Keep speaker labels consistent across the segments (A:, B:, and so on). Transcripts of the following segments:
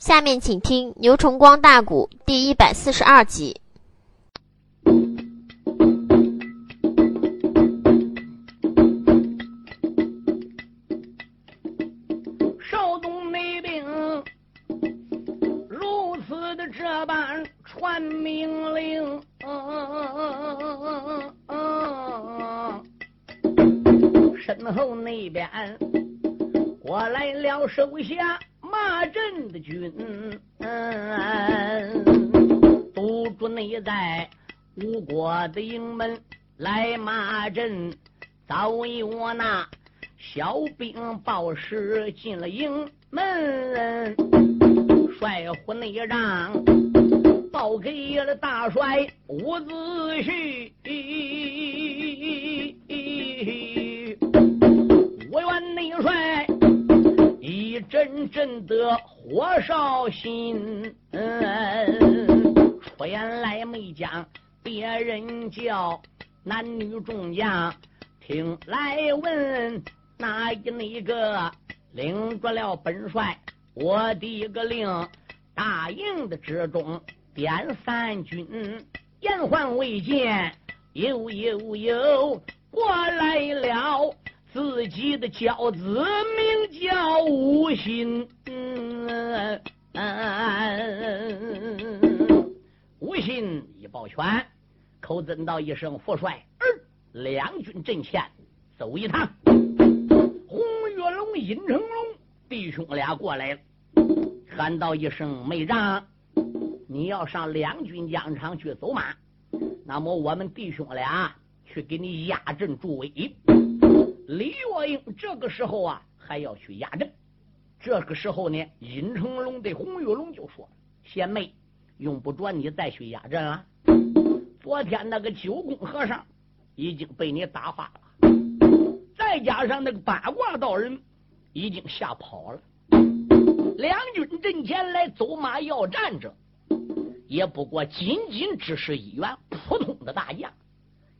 A: 下面请听《牛崇光大鼓》第一百四十二集。
B: 小兵报时进了营门，帅府内让报给了大帅伍子胥，我愿内帅一。阵阵的火烧心，出言来没讲别人叫，男女众将听来问，哪一那个领着了本帅？我的一个令，大营的之中点三军，言还未见，有有有过来了。自己的娇子名叫吴心，吴心一抱拳，口尊道一声：“父帅，两军阵前走一趟。”尹、成龙弟兄俩过来了，喊道一声：“妹长，你要上两军疆场去走马，那么我们弟兄俩去给你压阵助威。”李月英这个时候啊，还要去压阵。这个时候呢，尹成龙对洪玉龙就说：“贤妹，用不着你再去压阵了。昨天那个九宫和尚已经被你打发了，再加上那个八卦道人已经吓跑了。两军阵前来走马要战者，也不过仅仅只是一员普通的大将，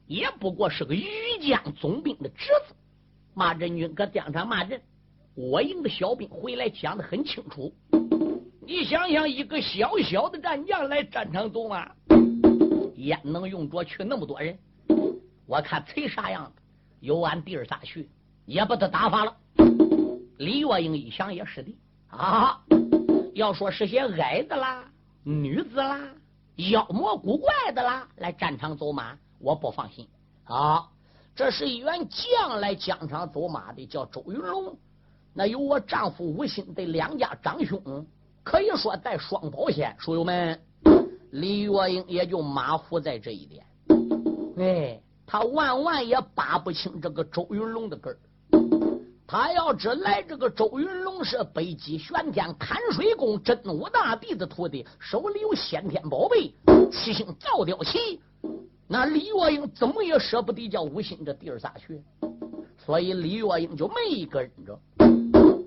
B: 也不过是个余将总兵的侄子。”马振军搁疆场骂阵，我营的小兵回来讲的很清楚。你想想，一个小小的战将来战场走马，焉能用着去那么多人？我看崔啥样子，有俺弟儿仨去，也把他打发了。李月英一想也是的啊，要说是些矮子啦、女子啦、妖魔古怪的啦来战场走马，我不放心啊。这是一员将来疆场走马的，叫周云龙。那有我丈夫吴心的两家长兄，可以说带双保险。书友们，李月英也就马虎在这一点。哎，他万万也扒不清这个周云龙的根儿。他要知来这个周云龙是北极玄天看水宫真武大帝的徒弟，手里有先天宝贝，七星造雕旗。那李月英怎么也舍不得叫吴心这弟儿仨去，所以李月英就没跟着。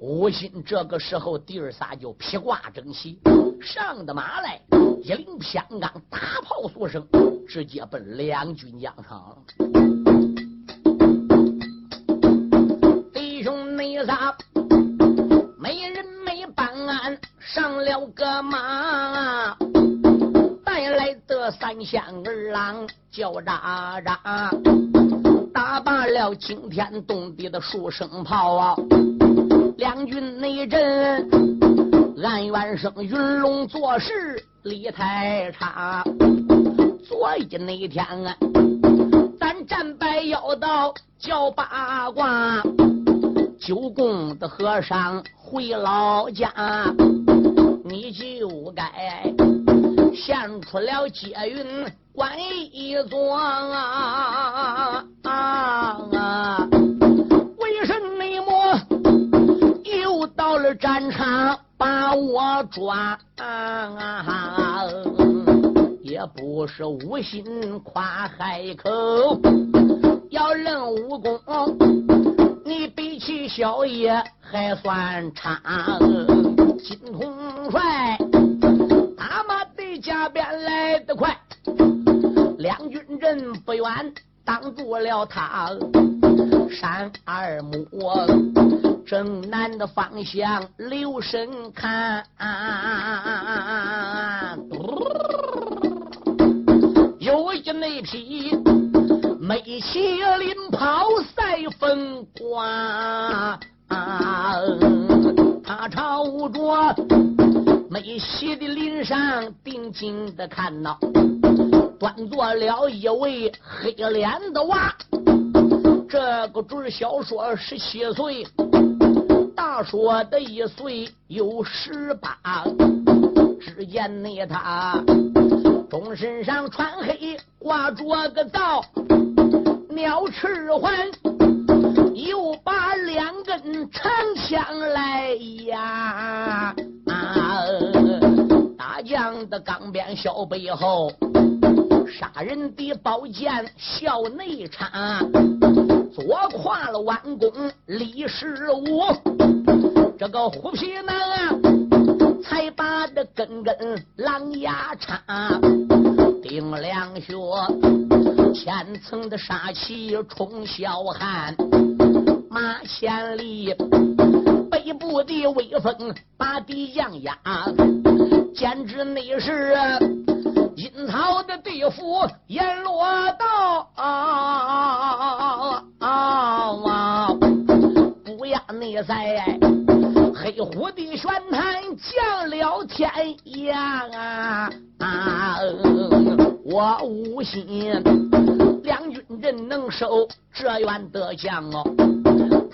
B: 吴心这个时候弟儿仨就披挂整齐，上的马来，一领偏钢，大炮所声，直接奔两军疆场。你仨，没人没办案，上了个马。带来的三仙儿郎叫喳喳，打罢了惊天动地的数声炮啊！两军内阵，俺元生云龙做事理太差。昨一那天啊，咱战败要到叫八卦，九宫的和尚回老家，你就该。献出了接云观一座啊！为什么又到了战场把我抓？啊也不是无心夸海口，要论武功，你比起小爷还算差，金统帅，他妈的加鞭来得快，两军阵不远，挡住了他，山二木正南的方向，留神看，有一那匹。美麒麟跑赛风光。他朝着美西的林上定睛的看到，端坐了一位黑脸的娃。这个准小说十七岁，大说的一岁有十八。只见那他从身上穿黑，挂着个皂，鸟翅环。又把两根长枪来呀！啊大将的钢鞭小背后，杀人的宝剑笑内插，左跨了弯弓李十五，这个虎皮男啊，才把这根根狼牙插，顶两穴，千层的杀气冲霄汉。马千里，北部的威风把敌将压，简直那是阴曹的地府阎罗道啊！不要内在黑虎的玄坛降了天阳啊！啊我无心两军阵能收这员德将哦。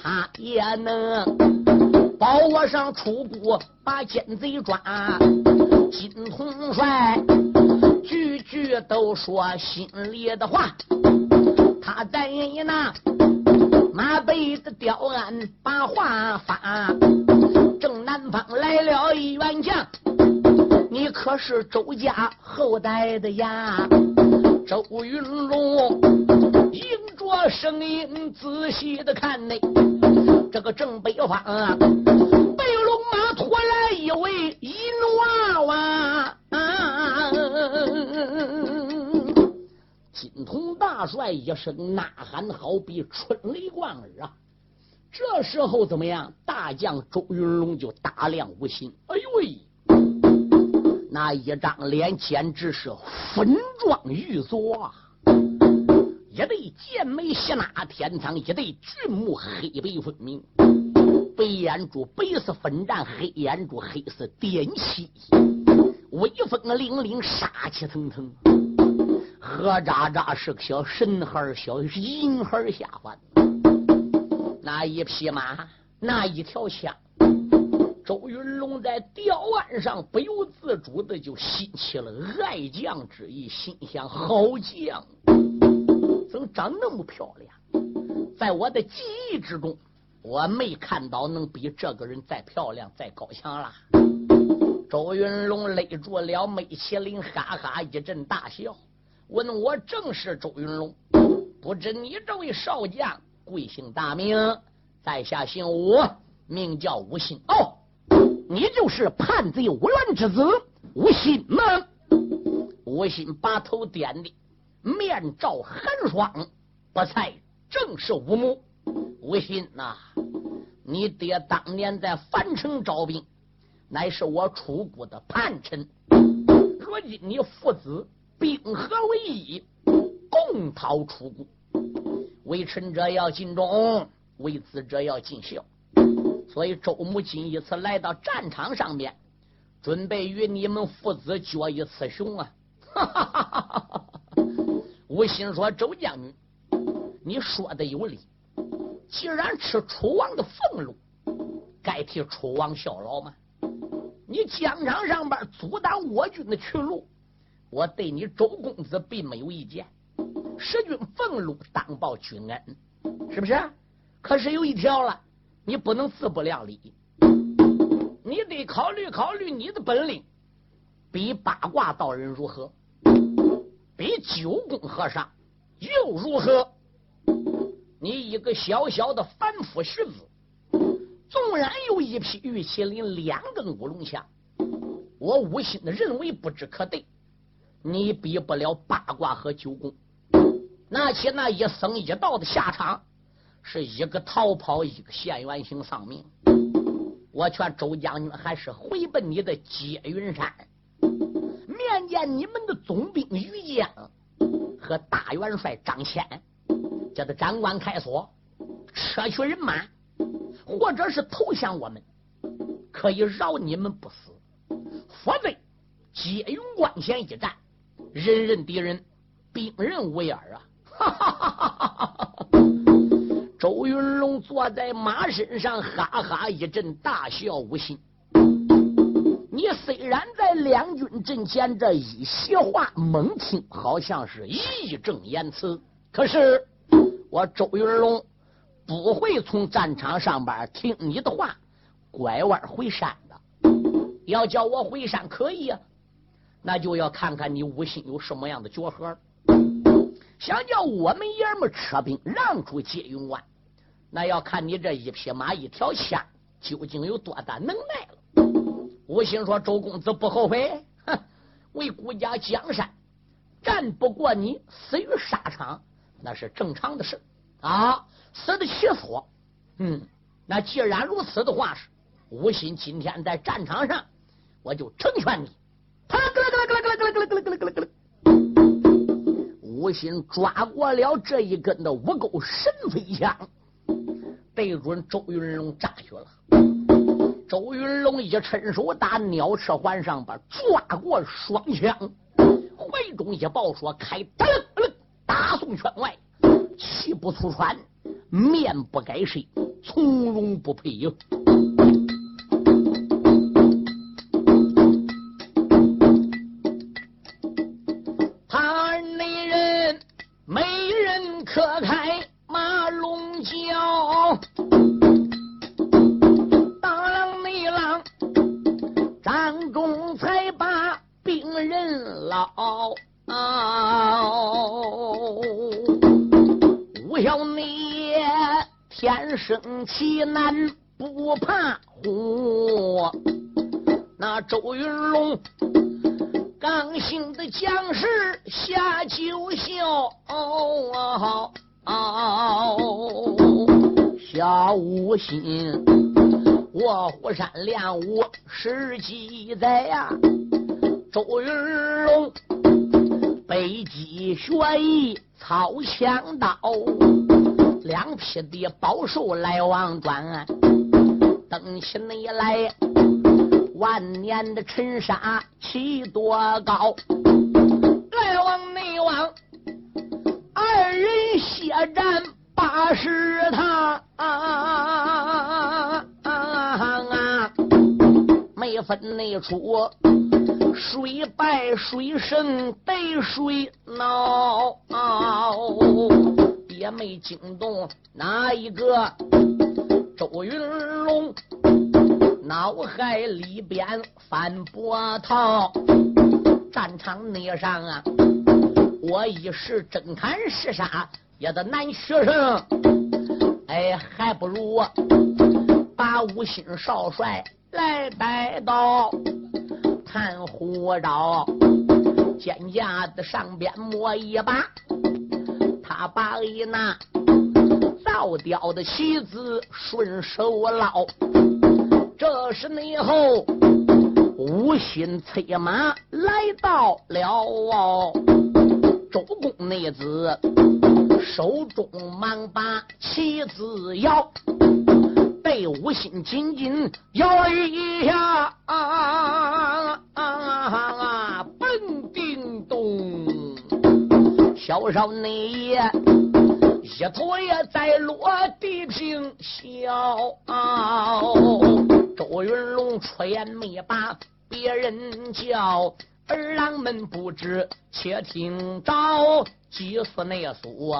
B: 他也能保我上出谷，把奸贼抓。金统帅句句都说心里的话。他在那马背的吊鞍把话发。正南方来了一员将，你可是周家后代的呀？周云龙迎着声音仔细的看呢，这个正北方啊，白龙马驮来一位银娃娃，金童大帅一声呐喊，好比春雷贯耳啊！这时候怎么样？大将周云龙就打量无心，哎呦喂！那一张脸简直是粉妆玉琢啊！一对剑眉斜纳天苍，一对俊目黑白分明，白眼珠白色粉战，黑眼珠黑色点漆，威风凛凛，杀气腾腾，何渣渣是个小神孩小银孩下凡。那一匹马，那一条枪。周云龙在吊鞍上不由自主的就兴起了爱将之意，心想：好将，怎么长那么漂亮？在我的记忆之中，我没看到能比这个人再漂亮、再高强了。周云龙勒住了梅麒麟，哈哈一阵大笑，问我正是周云龙，不知你这位少将贵姓大名？在下姓吴，名叫吴信。哦。你就是叛贼吴兰之子吴心吗？吴心把头点的面罩寒霜，不才正是吴母。吴心呐，你爹当年在樊城招兵，乃是我楚国的叛臣。如今你父子兵合为一，共讨楚国。为臣者要尽忠，为子者要尽孝。所以周母今一次来到战场上面，准备与你们父子决一雌雄啊！哈哈哈哈哈！吴心说：“周将军，你说的有理。既然吃楚王的俸禄，该替楚王效劳吗？你疆场上边阻挡我军的去路，我对你周公子并没有意见。使君俸禄，当报君恩，是不是？可是有一条了。”你不能自不量力，你得考虑考虑你的本领，比八卦道人如何？比九宫和尚又如何？你一个小小的凡夫俗子，纵然有一匹玉麒麟，两根乌龙枪，我无心的认为不知可对，你比不了八卦和九宫，拿起那一僧一道的下场。是一个逃跑，一个现原形丧命。我劝周将军还是回奔你的接云山，面见你们的总兵于江和大元帅张骞，叫他长官开锁，撤去人马，或者是投降我们，可以饶你们不死；否则，接云关前一战，人人敌人，兵刃无眼啊！哈哈哈哈哈！周云龙坐在马身上，哈哈一阵大笑，无心。你虽然在两军阵前这一席话猛听，好像是义正言辞，可是我周云龙不会从战场上边听你的话，拐弯回山的。要叫我回山可以啊，那就要看看你吴心有什么样的绝活。想叫我们爷们撤兵，让出接云湾，那要看你这一匹马、一条线究竟有多大能耐了。吴兴说：“周公子不后悔，哼，为国家江山，战不过你，死于沙场，那是正常的事啊，死得其所。嗯，那既然如此的话，是吴昕今天在战场上，我就成全你。他哥哥哥。”吴心抓过了这一根的五钩神飞枪，对准周云龙扎去了。周云龙一伸手打鸟翅环上边，抓过双枪，怀中一抱，说：“开！”打送圈外，气不出喘，面不改色，从容不迫。生奇难不怕虎，那周云龙刚性的将士下九霄，小无心卧虎山练武十几载呀，周云龙北极学艺操枪刀。两匹的宝兽来往转，登起你来，万年的尘沙起多高？来往内往，二人血战八十趟，分内出，谁败谁胜得谁恼。也没惊动哪一个周云龙，脑海里边翻波涛。战场内上啊，我一时真砍实杀也得难学生。哎，还不如把五星少帅来带到探虎刀，肩架子上边摸一把。他把一那造雕的棋子顺手捞，这时内后无心催马来到了，周公内子手中忙把棋子摇，无心紧紧摇一下，啊啊啊！本叮咚。小少你一头也在落地平笑。周云龙出言没把别人叫，儿郎们不知，且听着。祭司内苏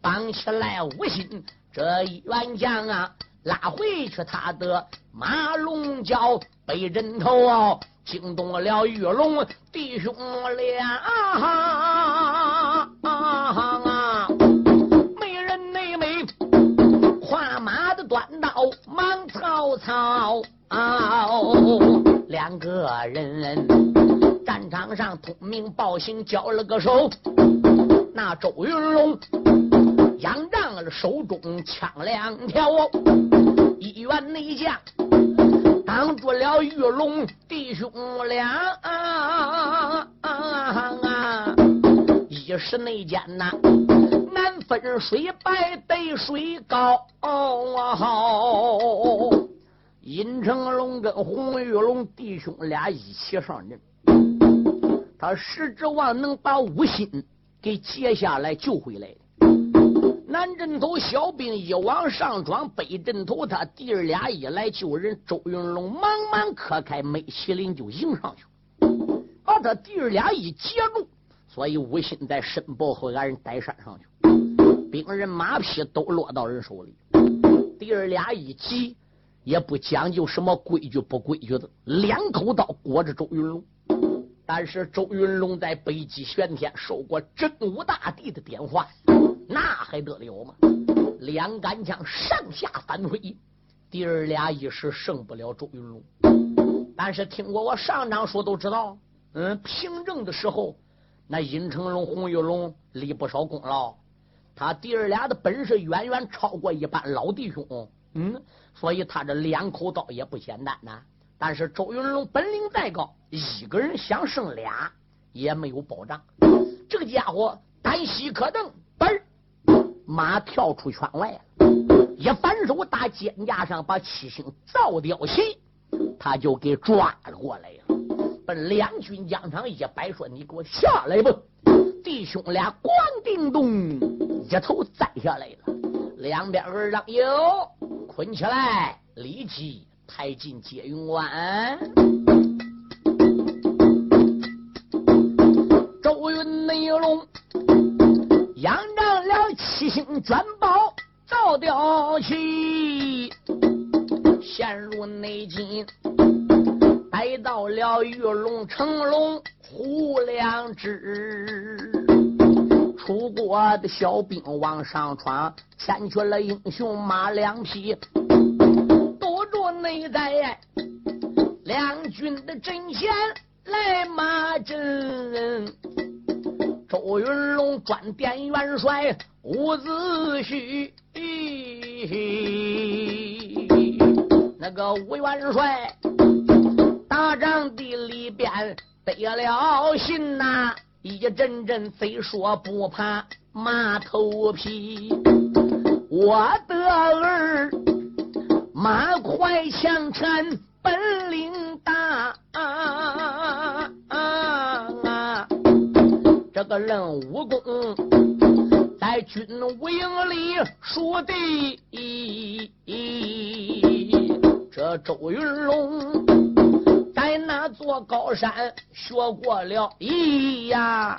B: 绑起来无心，这一员将啊，拉回去他的马龙角被人头惊动了玉龙弟兄俩。啊！啊！啊美人内美，跨马的短刀忙曹操。两个人战场上通名报姓交了个手。那周云龙仰仗了手中枪两条，一员内将挡住了玉龙弟兄俩。啊一时内间呐，难分水白对水高。尹成龙跟洪玉龙弟兄俩一起上阵，他是指望能把吴心给接下来救回来。南阵头小兵一往上闯，北阵头他弟儿俩一来救人，周云龙忙忙磕开梅麒麟就迎上去，把他弟儿俩一截住，所以吴心在申报后俺人带山上去，兵人马匹都落到人手里，弟儿俩一急。也不讲究什么规矩不规矩的，两口刀裹着周云龙。但是周云龙在北极玄天受过真武大帝的点化，那还得了吗？两杆枪上下翻飞，弟儿俩一时胜不了周云龙。但是听过我上章说都知道，嗯，平正的时候，那尹成龙、洪玉龙立不少功劳，他弟儿俩的本事远远超过一般老弟兄。嗯，所以他这两口刀也不简单呐。但是周云龙本领再高，一个人想胜俩也没有保障。这个家伙单膝可蹬，马跳出圈外了，一反手打肩胛上，把七星造雕旗他就给抓了过来了。奔两军疆场一摆，说：“你给我下来吧！”弟兄俩咣叮咚，一头栽下来了。两边儿让有。捆起来，立即抬进接云关。周云内龙杨星卷宝造吊旗，陷入内境，来到了玉龙成龙虎两只。出国的小兵往上闯，牵去了英雄马两匹，堵住内在两军的阵前来马阵。周云龙专点元帅伍子胥，那个伍元帅大帐地里边得了信呐。一阵阵贼说不怕马头皮，我的儿马快枪沉本领大，啊这个人武功在军武营里数第一，这周云龙。在那座高山学过了一呀，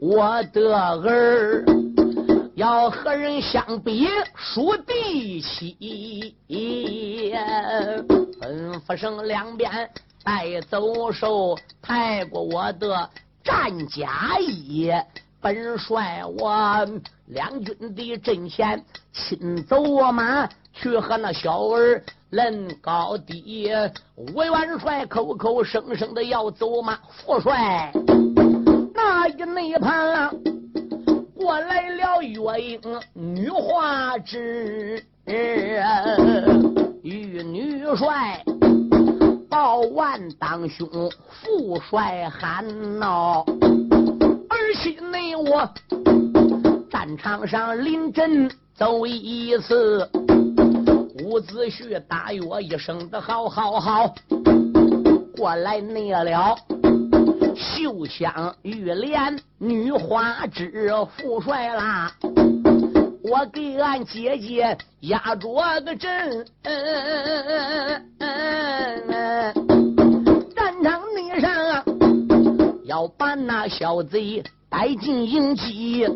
B: 我的儿要和人相比数第七，吩咐声两边带走手，抬过我的战甲衣，本帅我两军的阵前亲走我马去和那小儿。论高低，吴元帅口口声声的要走马，副帅那一内旁过来了月英女花枝，玉女帅报万当兄，副帅喊闹，媳内我战场上临阵走一次。伍子胥大约一声的好好好，过来内了。绣香玉莲女花枝副帅啦，我给俺姐姐压着个阵。战场内上要把那小贼带进营基。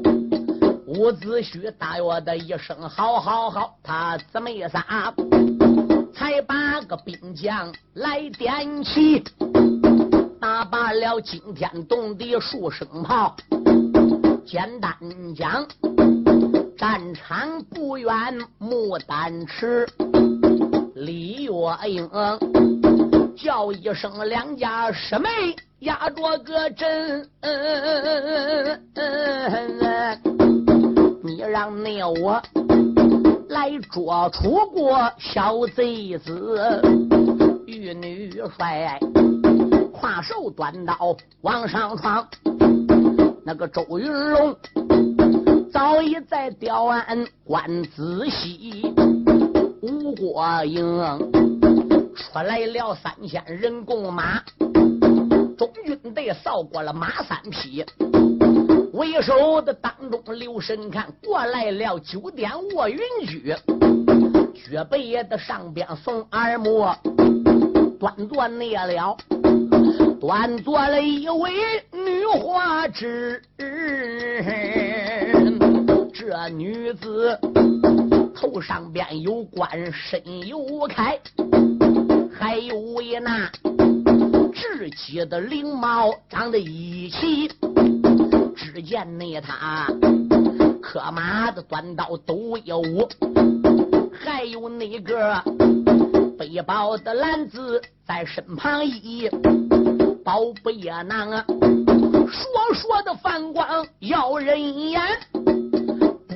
B: 伍子胥大约的一声好好好，他姊妹仨才把个兵将来点起，打罢了惊天动地数声炮。简单讲，战场不远牡丹池，李月英叫一声两家师妹压着个阵。你让那我来捉楚国小贼子，玉女帅跨手短刀往上闯，那个周云龙早已在吊鞍观仔细。吴国英出来了三千人共马，中军队扫过了马三匹。为首的当中留神看，过来了九点卧云驹，绝背的上边送二目，端坐那了，端坐了一位女花枝。这女子头上边有冠，身有铠，还有为那雉鸡的翎毛长得一齐。只见那他刻马的短刀都有，还有那个背包的篮子在身旁一宝贝囊啊，烁烁的反光耀人眼。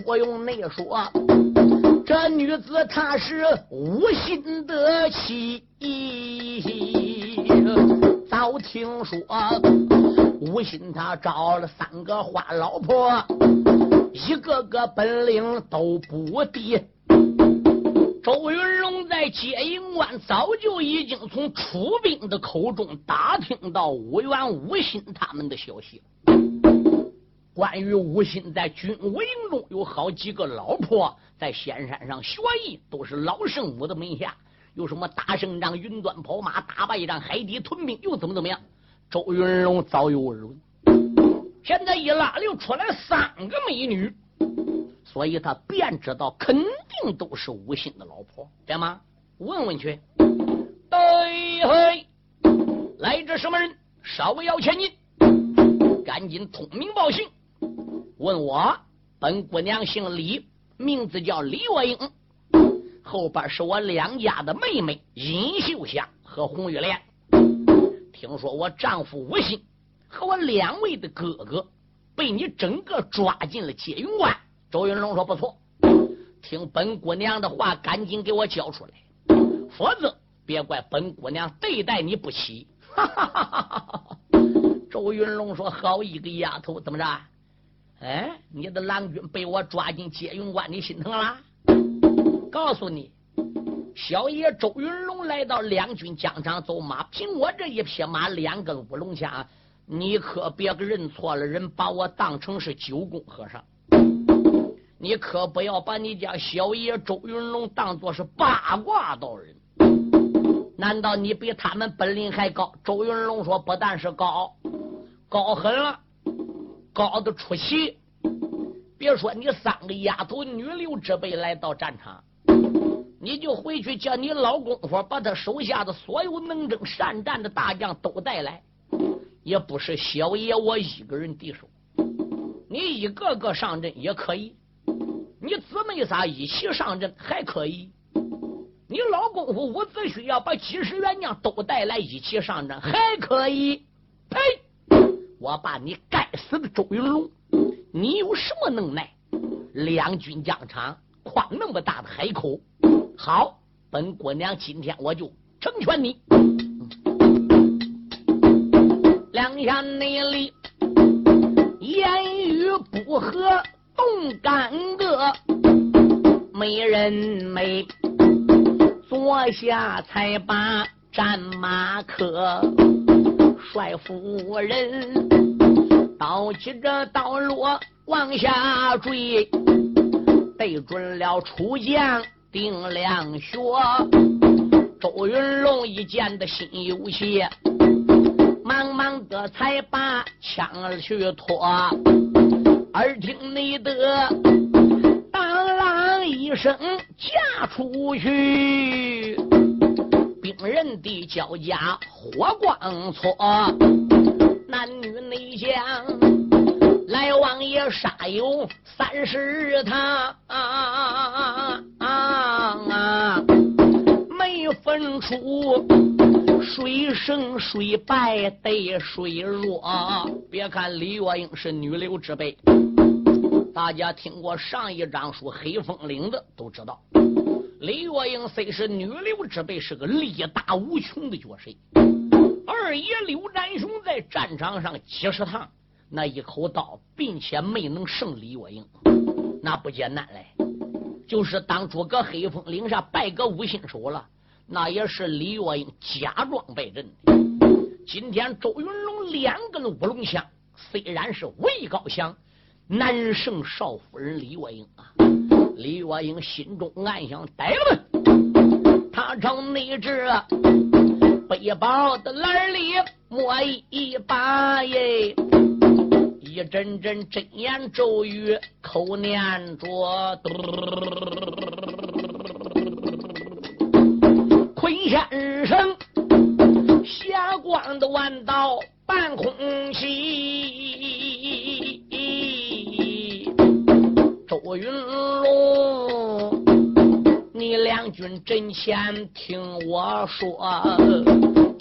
B: 不用那说，这女子她是无心的妻。早听说。吴心他找了三个花老婆，一个个本领都不低。周云龙在接应关早就已经从出兵的口中打听到吴元、吴心他们的消息。关于吴心在军武营中有好几个老婆，在仙山上学艺，都是老圣母的门下。有什么大胜仗、云端跑马、打败仗、海底屯兵，又怎么怎么样？周云龙早有耳闻，现在一拉溜出来三个美女，所以他便知道肯定都是吴心的老婆，对吗？问问去。对嘿，来者什么人？稍微要钱银，赶紧通名报姓。问我，本姑娘姓李，名字叫李若英，后边是我两家的妹妹尹秀香和红玉莲。听说我丈夫吴心和我两位的哥哥被你整个抓进了接云关。周云龙说：“不错，听本姑娘的话，赶紧给我交出来，否则别怪本姑娘对待你不起。”哈哈哈哈哈！周云龙说：“好一个丫头，怎么着？哎，你的郎君被我抓进接云关，你心疼啦？告诉你。”小爷周云龙来到两军疆场走马，凭我这一匹马，两根乌龙枪，你可别认错了人，把我当成是九宫和尚。你可不要把你家小爷周云龙当做是八卦道人。难道你比他们本领还高？周云龙说：“不但是高，高狠了，高的出奇。别说你三个丫头女流之辈来到战场。”你就回去叫你老公夫把他手下的所有能征善战的大将都带来，也不是小爷我一个人敌手。你一个个上阵也可以，你姊妹仨一起上阵还可以。你老公夫伍子胥要把几十员将都带来一起上阵还可以。呸！我把你该死的周云龙，你有什么能耐？两军疆场宽那么大的海口。好，本姑娘今天我就成全你。两下内里言语不合动干戈，美人美坐下才把战马克，帅夫人刀起这刀落往下坠，对准了出将。定亮学，周云龙一见的心有些，忙忙的才把枪儿去脱，耳听你的当啷一声嫁出去，兵人的脚架火光搓，男女内将杀有三十他。分出谁胜谁败得谁弱。别看李月英是女流之辈，大家听过上一章说《黑风岭》的都知道，李月英虽是女流之辈，是个力大无穷的绝世。二爷刘占雄在战场上几十趟，那一口刀，并且没能胜李月英，那不简单嘞。就是当初搁黑风岭上败个五心手了，那也是李月英假装败阵的。今天周云龙两根乌龙枪，虽然是位高强，难胜少夫人李月英啊。李月英心中暗想：呆了们，他朝那只背包的篮里摸一把耶。一阵阵真言咒语口念着，坤先生霞光的弯道半空起，周云龙，你两军阵前听我说，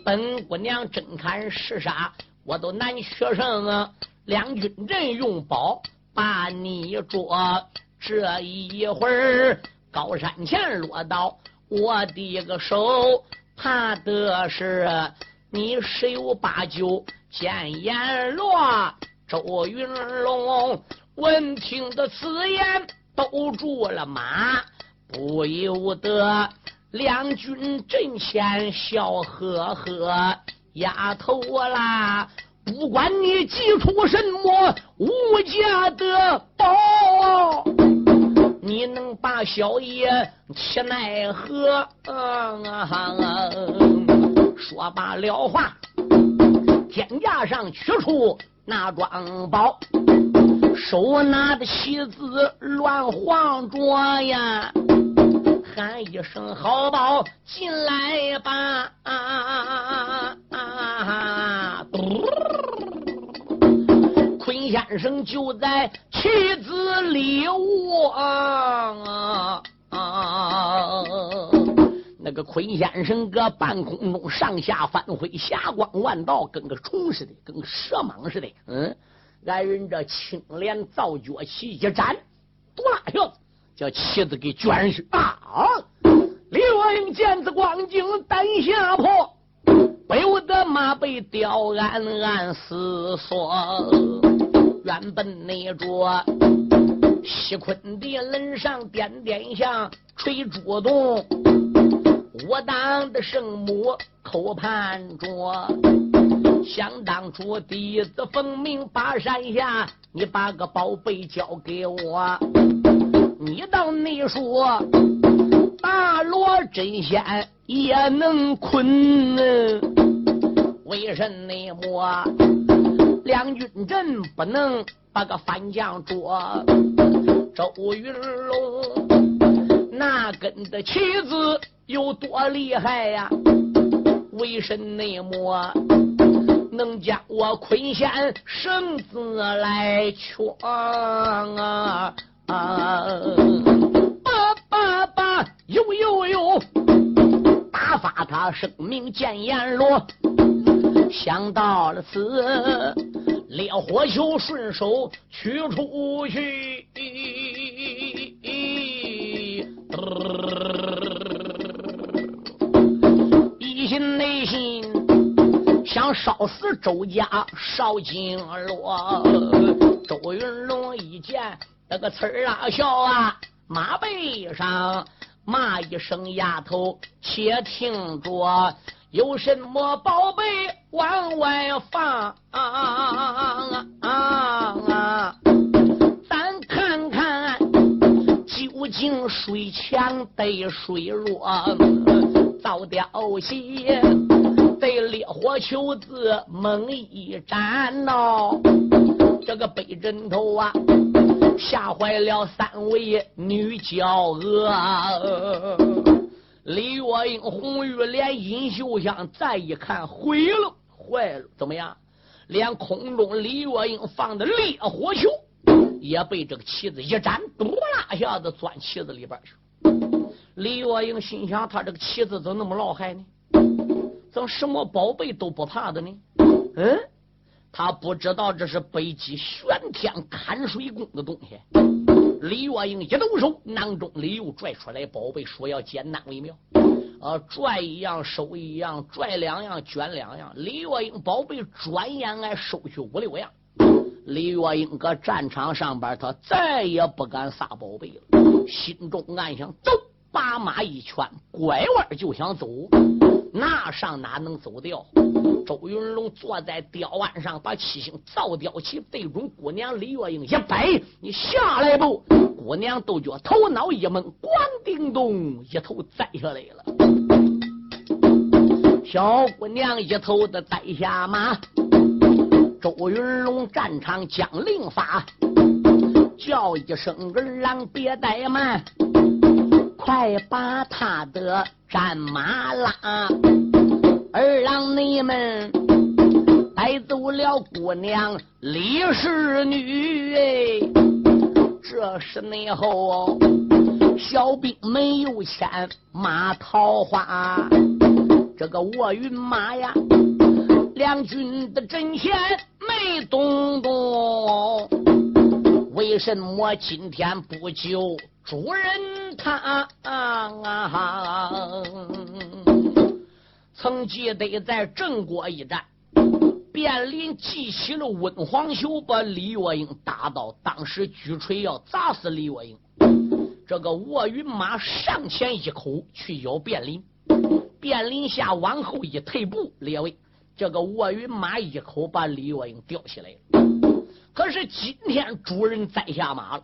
B: 本姑娘真看是啥，我都难学生啊。两军阵用宝把你捉，这一会儿高山前落到我的个手，怕的是你十有八九见阎罗。周云龙闻听的此言，都住了马，不由得两军阵前笑呵呵，丫头啦。不管你祭出什么无价的宝，你能把小爷气奈何？说罢了话，肩架上取出那装宝，手拿的旗子乱晃着呀，喊一声好宝进来吧！啊生就在妻子里卧，那个坤先生搁半空中上下翻挥，霞光万道，跟个虫似的，跟个蛇蟒似的。嗯，俺人这青莲皂脚起一展，嘟啦一下子，叫妻子给卷去啊！李若英见此光景，胆吓破，不由得马背吊鞍，暗思索。原本那着西昆的轮上点点香，吹竹动，我当的圣母口盼着。想当初弟子奉命把山下，你把个宝贝交给我，你到那说大罗真仙也能困，为什么？两军阵不能把个反将捉，周云龙那根的旗子有多厉害呀？为神内么能将我坤县绳子来劝啊？叭叭叭，呦呦呦，打发他生命见阎罗。想到了此，烈火球顺手取出去，一心内心想烧死周家少金罗。周云龙一见那个呲儿啊笑啊，马背上骂一声丫头，且听着。有什么宝贝往外放？啊啊啊咱看看究竟水强得水弱，造吊戏得烈火球子猛一斩呐！这个背枕头啊，吓坏了三位女娇娥。李月英、红玉莲、尹秀香再一看，毁了，坏了，怎么样？连空中李月英放的烈火球也被这个旗子一斩，嘟啦一下子钻旗子里边去。李月英心想：他这个旗子怎么那么老害呢？怎么什么宝贝都不怕的呢？嗯，他不知道这是北极玄天看水宫的东西。李月英一抖手，囊中里又拽出来宝贝，说要简单为妙。啊，拽一样收一样，拽两样卷两样。李月英宝贝转眼来收去五六样。李月英搁战场上边，他再也不敢撒宝贝了，心中暗想：走，把马一圈，拐弯就想走，那上哪能走掉？周云龙坐在吊鞍上，把七星造吊旗对准姑娘李月英一摆：“你下来不？”姑娘都觉头脑一懵，咣叮咚，一头栽下来了。小姑娘一头的栽下马。周云龙战场将令发，叫一声儿郎别怠慢，快把他的战马拉。儿郎你们带走了姑娘李氏女，哎，这是内后小兵们又牵马桃花，这个卧云马呀，两军的阵前。没动动，为什么今天不救主人他？曾记得在郑国一战，卞林记起了温黄秀，把李月英打倒，当时举锤要砸死李月英。这个卧云马上前一口去咬卞林，卞林下往后一退步，列位。这个卧云马一口把李月英吊起来了。可是今天主人栽下马了，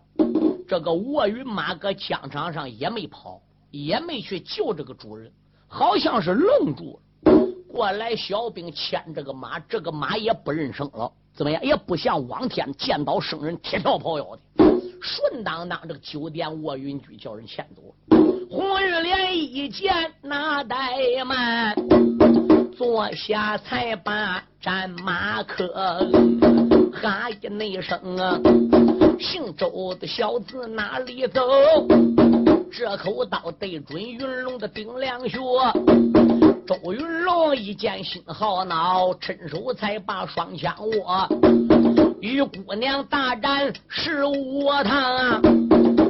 B: 这个卧云马搁疆场上也没跑，也没去救这个主人，好像是愣住了。过来小兵牵这个马，这个马也不认生了，怎么样？也不像往天见到生人铁条跑腰的，顺当当这个酒店卧云居叫人牵走了。红日连一见那怠慢。坐下才把战马磕，哈一那声啊，姓周的小子哪里走？这口刀对准云龙的顶梁穴。周云龙一见心好恼，伸手才把双枪握，与姑娘大战是我他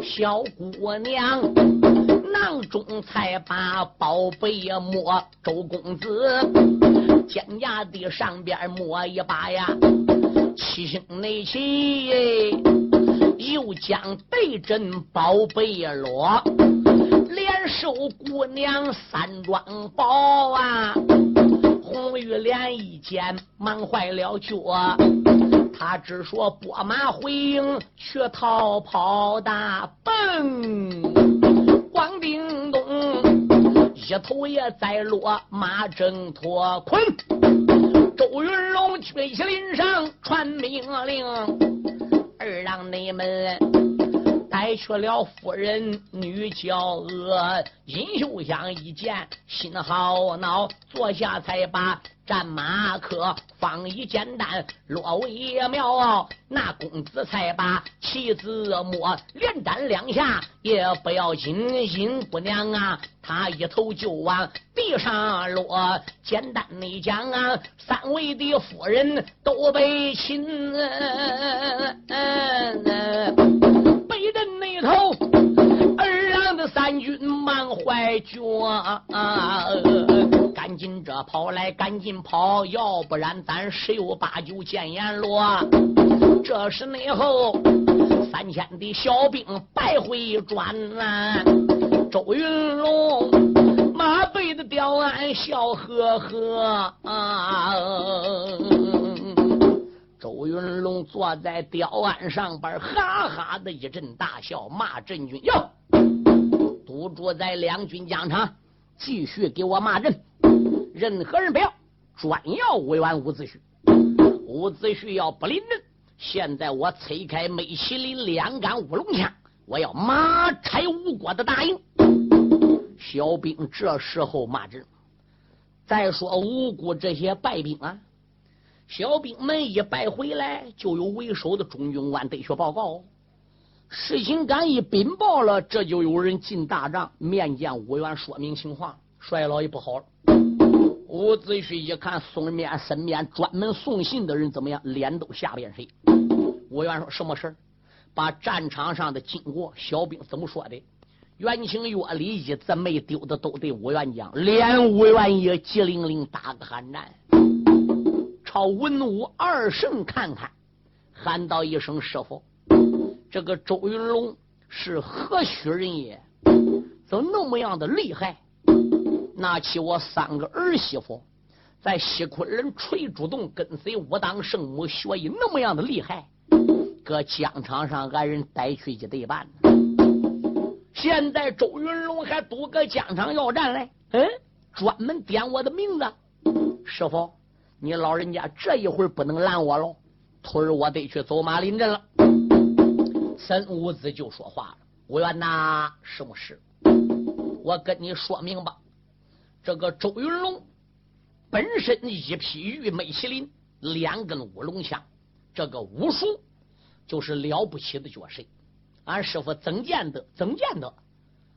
B: 小姑娘。囊中才把宝贝呀摸，周公子肩胛的上边摸一把呀，七星内气，又将对阵宝贝落，连收姑娘三装宝啊！红玉莲一见，忙坏了脚，他只说拨马回营，去逃跑大奔。光叮咚，一头也栽落马正脱困。周云龙追起林上传命令，二让你们。带去了夫人女娇娥。殷秀香一见心好恼，坐下才把。战马可放一简单，落为妙。那公子才把妻子摸，连斩两下也不要紧。尹姑娘啊，她一头就往地上落。简单的讲啊，三位的夫人都被擒。北镇那头，二郎的三军忙坏脚。赶紧这跑来，赶紧跑，要不然咱十有八九见阎罗。这时内后三千的小兵败回转啊！周云龙马背的吊鞍笑呵呵啊！云龙坐在吊鞍上边，哈哈的一阵大笑，骂阵军哟，堵住在两军疆场，继续给我骂阵。任何人不要，专要委婉伍子胥。伍子胥要不临阵，现在我催开梅麒麟两杆乌龙枪，我要马拆吴国的大营。小兵这时候骂阵。再说吴国这些败兵啊，小兵们一败回来，就有为首的中军官得去报告。事情刚一禀报了，这就有人进大帐面见吴元，说明情况。帅老爷不好了。伍子胥一看送面身边专门送信的人怎么样，脸都吓变色。伍元说：“什么事儿把战场上的经过，小兵怎么说的？元清月里一字没丢的都对伍元讲，连伍元也急灵灵打个寒战，朝文武二圣看看，喊道一声：“师傅，这个周云龙是何许人也？怎么那么样的厉害？拿起我三个儿媳妇，在西昆仑垂竹洞跟随武当圣母学艺，那么样的厉害，搁疆场上俺人逮去一对半。现在周云龙还堵个疆场要战嘞，嗯，专门点我的名字。师傅，你老人家这一会儿不能拦我喽，徒儿我得去走马临阵了。孙武子就说话了：“武元呐，什么事？我跟你说明吧。这个周云龙本身一匹玉美麒麟，两根乌龙枪，这个武术就是了不起的绝世。俺师傅曾建德，曾建德，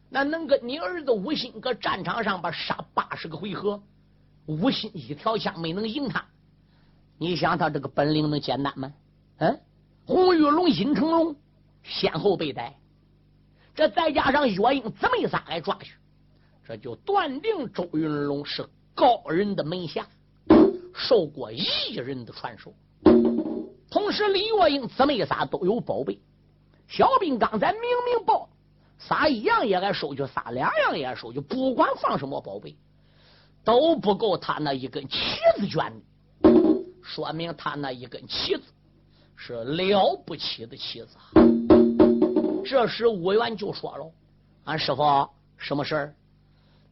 B: 那能跟你儿子武心搁战场上把杀八十个回合，武心一条枪没能赢他。你想他这个本领能简单吗？嗯，红玉龙、阴成龙先后被逮，这再加上岳英姊妹仨来抓去，这就断定周云龙是高人的门下，受过异人的传授。同时，李月英姊妹仨都有宝贝。小兵刚才明明报仨一样也该收去，仨两样也收去，不管放什么宝贝，都不够他那一根旗子卷的。说明他那一根旗子是了不起的旗子。这时武元就说了：“俺师傅什么事儿？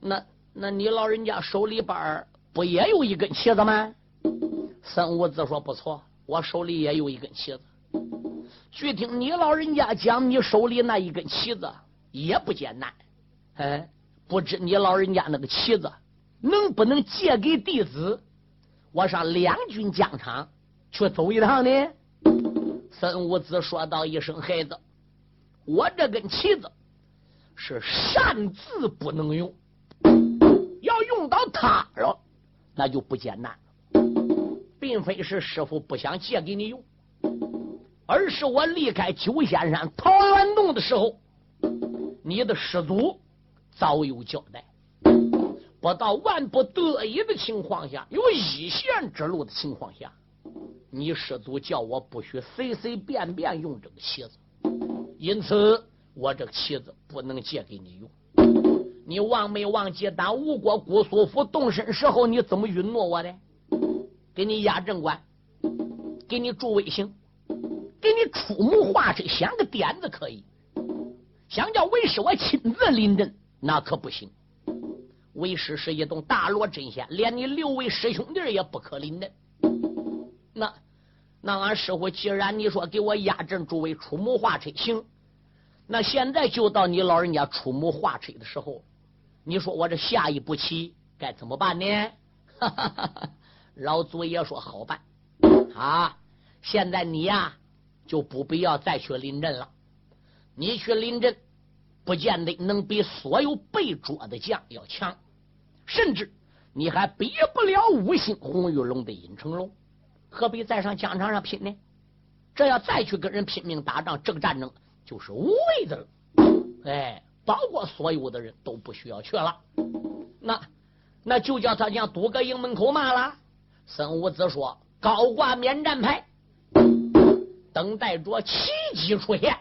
B: 那那你老人家手里边不也有一根旗子吗？”孙武子说：“不错，我手里也有一根旗子。”据听你老人家讲，你手里那一根旗子也不简单。哎，不知你老人家那个旗子能不能借给弟子，我上两军疆场去走一趟呢？孙武子说道一声：“孩子，我这根旗子是擅自不能用，要用到它了，那就不简单并非是师傅不想借给你用。”而是我离开九仙山桃源洞的时候，你的师祖早有交代，不到万不得已的情况下，有一线之路的情况下，你师祖叫我不许随随便便用这个旗子，因此我这个旗子不能借给你用。你忘没忘记当吴国姑苏府动身时候，你怎么允诺我的？给你压正官，给你助威星。给你出谋划策想个点子可以，想叫为师我亲自临阵那可不行。为师是一栋大罗真仙，连你六位师兄弟也不可临阵。那那俺师傅既然你说给我压阵诸位出谋划策行，那现在就到你老人家出谋划策的时候，你说我这下一步棋该怎么办呢？哈哈哈哈老祖爷说好办啊！现在你呀。就不必要再去临阵了。你去临阵，不见得能比所有被捉的将要强，甚至你还比不了五星红玉龙的尹成龙，何必再上疆场上拼呢？这要再去跟人拼命打仗，这个战争就是无谓的了。哎，包括所有的人都不需要去了。那那就叫他讲堵个营门口骂了。孙武子说：“高挂免战牌。”等待着奇迹出现。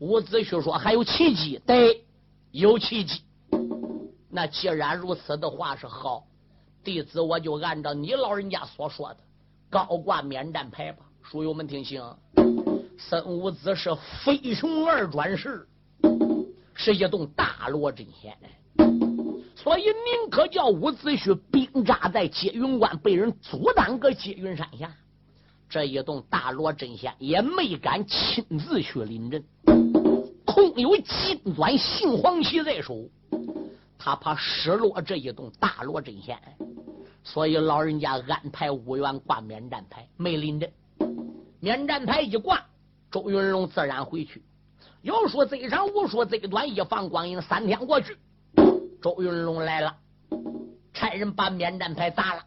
B: 伍子胥说：“还有奇迹？对，有奇迹。那既然如此的话是好，弟子我就按照你老人家所说的，高挂免战牌吧。书友们听清，孙武子是飞熊二转世，是一栋大罗真仙，所以宁可叫伍子胥兵扎在接云关，被人阻挡个接云山下。”这一栋大罗真仙也没敢亲自去临阵，空有金钻杏黄旗在手，他怕失落这一栋大罗真仙，所以老人家安排五元挂免战牌，没临阵。免战牌一挂，周云龙自然回去。要说这场无说这段一放光阴三天过去，周云龙来了，差人把免战牌砸了。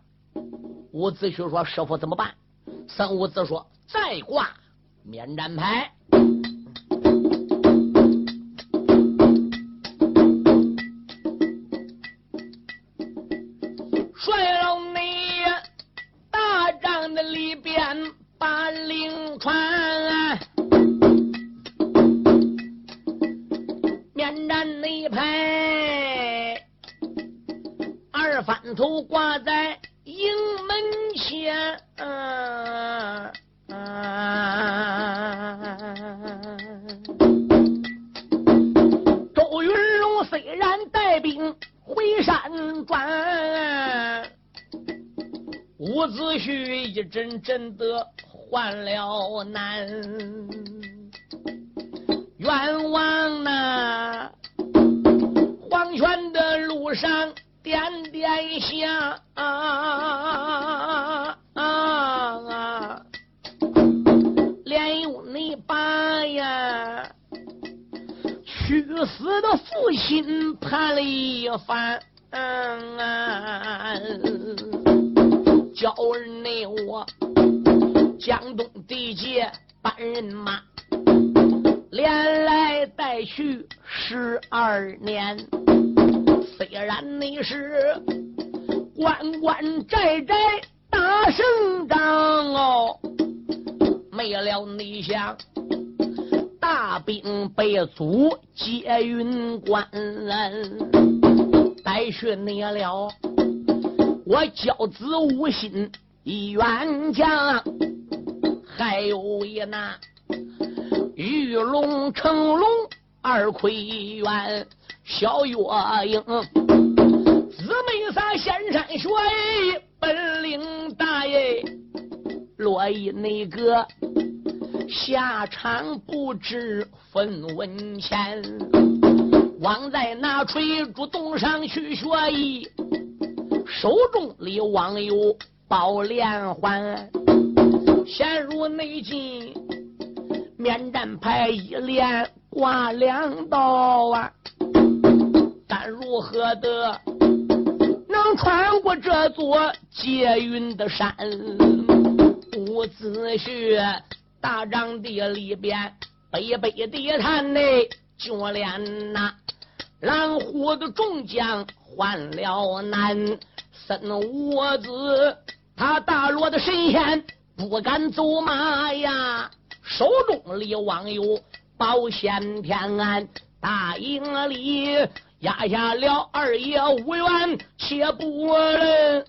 B: 伍子胥说：“师傅怎么办？”孙武子说：“再挂免战牌。”战内派，二反头挂在营门前。周云龙虽然带兵回山转。伍子胥一阵阵的患了难，冤枉呐！黄泉的路上点点香，连有你爸呀，去死的父亲盘了一番。关寨寨大胜仗哦，没了你想大兵被阻接云关，带去你了。我教子无心一员将，还有一那玉龙成龙二魁元小月英，仨仙山学艺本领大耶，落一那个下场不知分文钱，王在那垂竹洞上去学艺。手中里网有宝连环，陷入内境，面战牌一连挂两刀啊！但如何得穿过这座接云的山？伍子胥大帐地里边北北地叹内，就连那蓝虎的众将换了难。生五子，他大罗的神仙不敢走马呀，手中里望有保险天安，大营里压下了二爷五元，且不论。